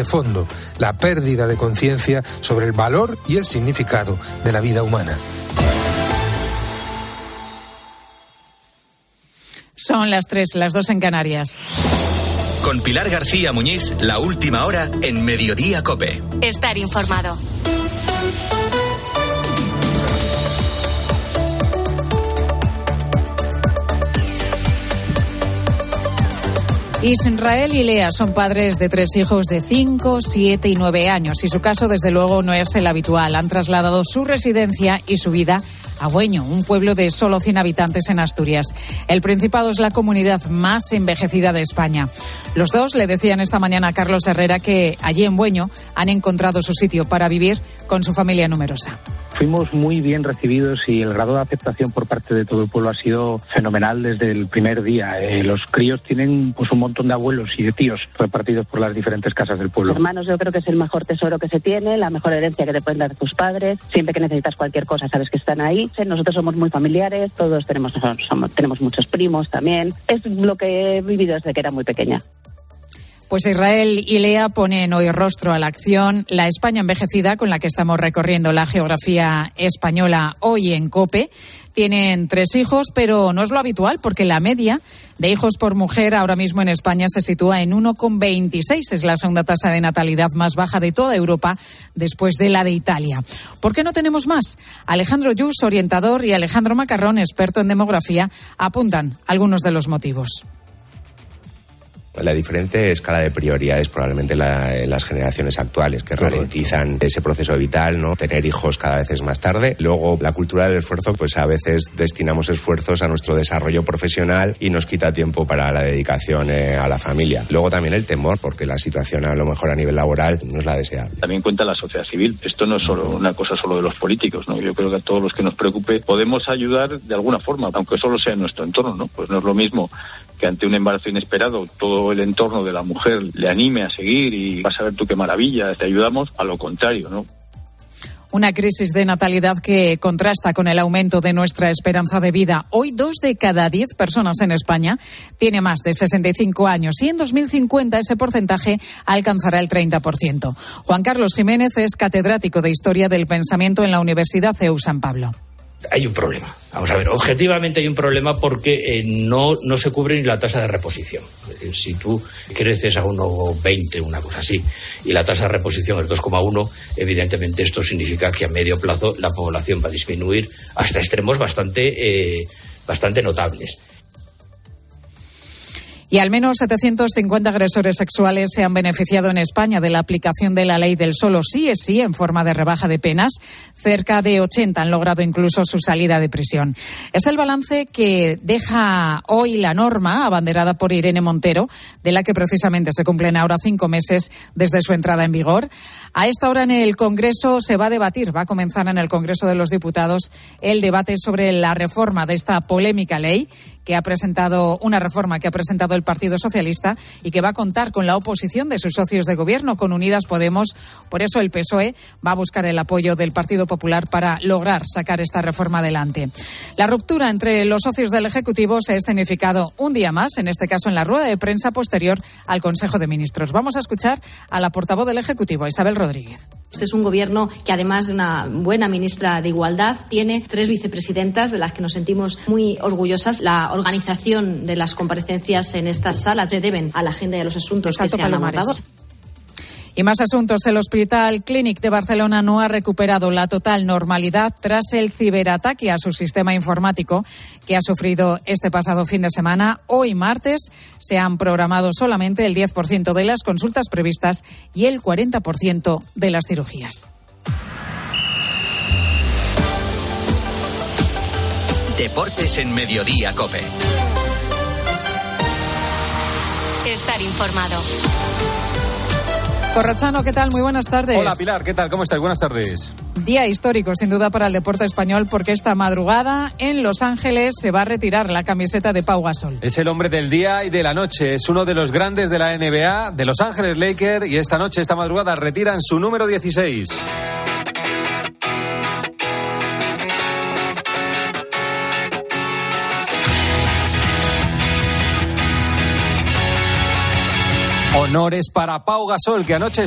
de fondo, la pérdida de conciencia sobre el valor y el significado de la vida humana. Son las tres, las dos en Canarias. Con Pilar García Muñiz, la última hora en Mediodía Cope. Estar informado. Israel y Lea son padres de tres hijos de 5, 7 y 9 años y su caso desde luego no es el habitual. Han trasladado su residencia y su vida a Bueño, un pueblo de solo 100 habitantes en Asturias. El Principado es la comunidad más envejecida de España. Los dos le decían esta mañana a Carlos Herrera que allí en Bueño han encontrado su sitio para vivir con su familia numerosa. Fuimos muy bien recibidos y el grado de aceptación por parte de todo el pueblo ha sido fenomenal desde el primer día. Eh, los críos tienen pues un montón de abuelos y de tíos repartidos por las diferentes casas del pueblo. Hermanos, yo creo que es el mejor tesoro que se tiene, la mejor herencia que te pueden dar tus padres. Siempre que necesitas cualquier cosa, sabes que están ahí. Nosotros somos muy familiares, todos tenemos, tenemos muchos primos también. Es lo que he vivido desde que era muy pequeña. Pues Israel y Lea ponen hoy rostro a la acción. La España envejecida con la que estamos recorriendo la geografía española hoy en COPE. Tienen tres hijos, pero no es lo habitual porque la media de hijos por mujer ahora mismo en España se sitúa en 1,26. Es la segunda tasa de natalidad más baja de toda Europa después de la de Italia. ¿Por qué no tenemos más? Alejandro Yus, orientador, y Alejandro Macarrón, experto en demografía, apuntan algunos de los motivos. La diferente escala de prioridades probablemente en las generaciones actuales que ralentizan ese proceso vital, ¿no? Tener hijos cada vez es más tarde. Luego, la cultura del esfuerzo, pues a veces destinamos esfuerzos a nuestro desarrollo profesional y nos quita tiempo para la dedicación eh, a la familia. Luego también el temor, porque la situación a lo mejor a nivel laboral no es la deseable. También cuenta la sociedad civil. Esto no es solo una cosa solo de los políticos, ¿no? Yo creo que a todos los que nos preocupe podemos ayudar de alguna forma, aunque solo sea en nuestro entorno, ¿no? Pues no es lo mismo que ante un embarazo inesperado todo el entorno de la mujer le anime a seguir y vas a ver tú qué maravilla, te ayudamos, a lo contrario, ¿no? Una crisis de natalidad que contrasta con el aumento de nuestra esperanza de vida. Hoy dos de cada diez personas en España tiene más de 65 años y en 2050 ese porcentaje alcanzará el 30%. Juan Carlos Jiménez es catedrático de Historia del Pensamiento en la Universidad CEU San Pablo hay un problema. Vamos a ver, objetivamente hay un problema porque eh, no, no se cubre ni la tasa de reposición. Es decir, si tú creces a 1,20, una cosa así, y la tasa de reposición es 2,1, evidentemente esto significa que a medio plazo la población va a disminuir hasta extremos bastante, eh, bastante notables y al menos 750 agresores sexuales se han beneficiado en España de la aplicación de la ley del solo sí es sí en forma de rebaja de penas. Cerca de 80 han logrado incluso su salida de prisión. Es el balance que deja hoy la norma abanderada por Irene Montero, de la que precisamente se cumplen ahora cinco meses desde su entrada en vigor. A esta hora en el Congreso se va a debatir, va a comenzar en el Congreso de los Diputados el debate sobre la reforma de esta polémica ley que ha presentado una reforma que ha presentado el Partido Socialista y que va a contar con la oposición de sus socios de gobierno, con Unidas Podemos. Por eso el PSOE va a buscar el apoyo del Partido Popular para lograr sacar esta reforma adelante. La ruptura entre los socios del Ejecutivo se ha escenificado un día más, en este caso en la rueda de prensa posterior al Consejo de Ministros. Vamos a escuchar a la portavoz del Ejecutivo, Isabel Rodríguez. Este es un gobierno que, además de una buena ministra de Igualdad, tiene tres vicepresidentas de las que nos sentimos muy orgullosas. La organización de las comparecencias en estas salas se deben a la agenda de los asuntos que se han abordado. Y más asuntos. El Hospital Clínic de Barcelona no ha recuperado la total normalidad tras el ciberataque a su sistema informático que ha sufrido este pasado fin de semana. Hoy martes se han programado solamente el 10% de las consultas previstas y el 40% de las cirugías. Deportes en Mediodía, Cope. Estar informado. Corrochano, ¿qué tal? Muy buenas tardes. Hola Pilar, ¿qué tal? ¿Cómo estás? Buenas tardes. Día histórico, sin duda, para el deporte español, porque esta madrugada en Los Ángeles se va a retirar la camiseta de Pau Gasol. Es el hombre del día y de la noche. Es uno de los grandes de la NBA, de Los Ángeles Lakers, y esta noche, esta madrugada, retiran su número 16. Honores para Pau Gasol, que anoche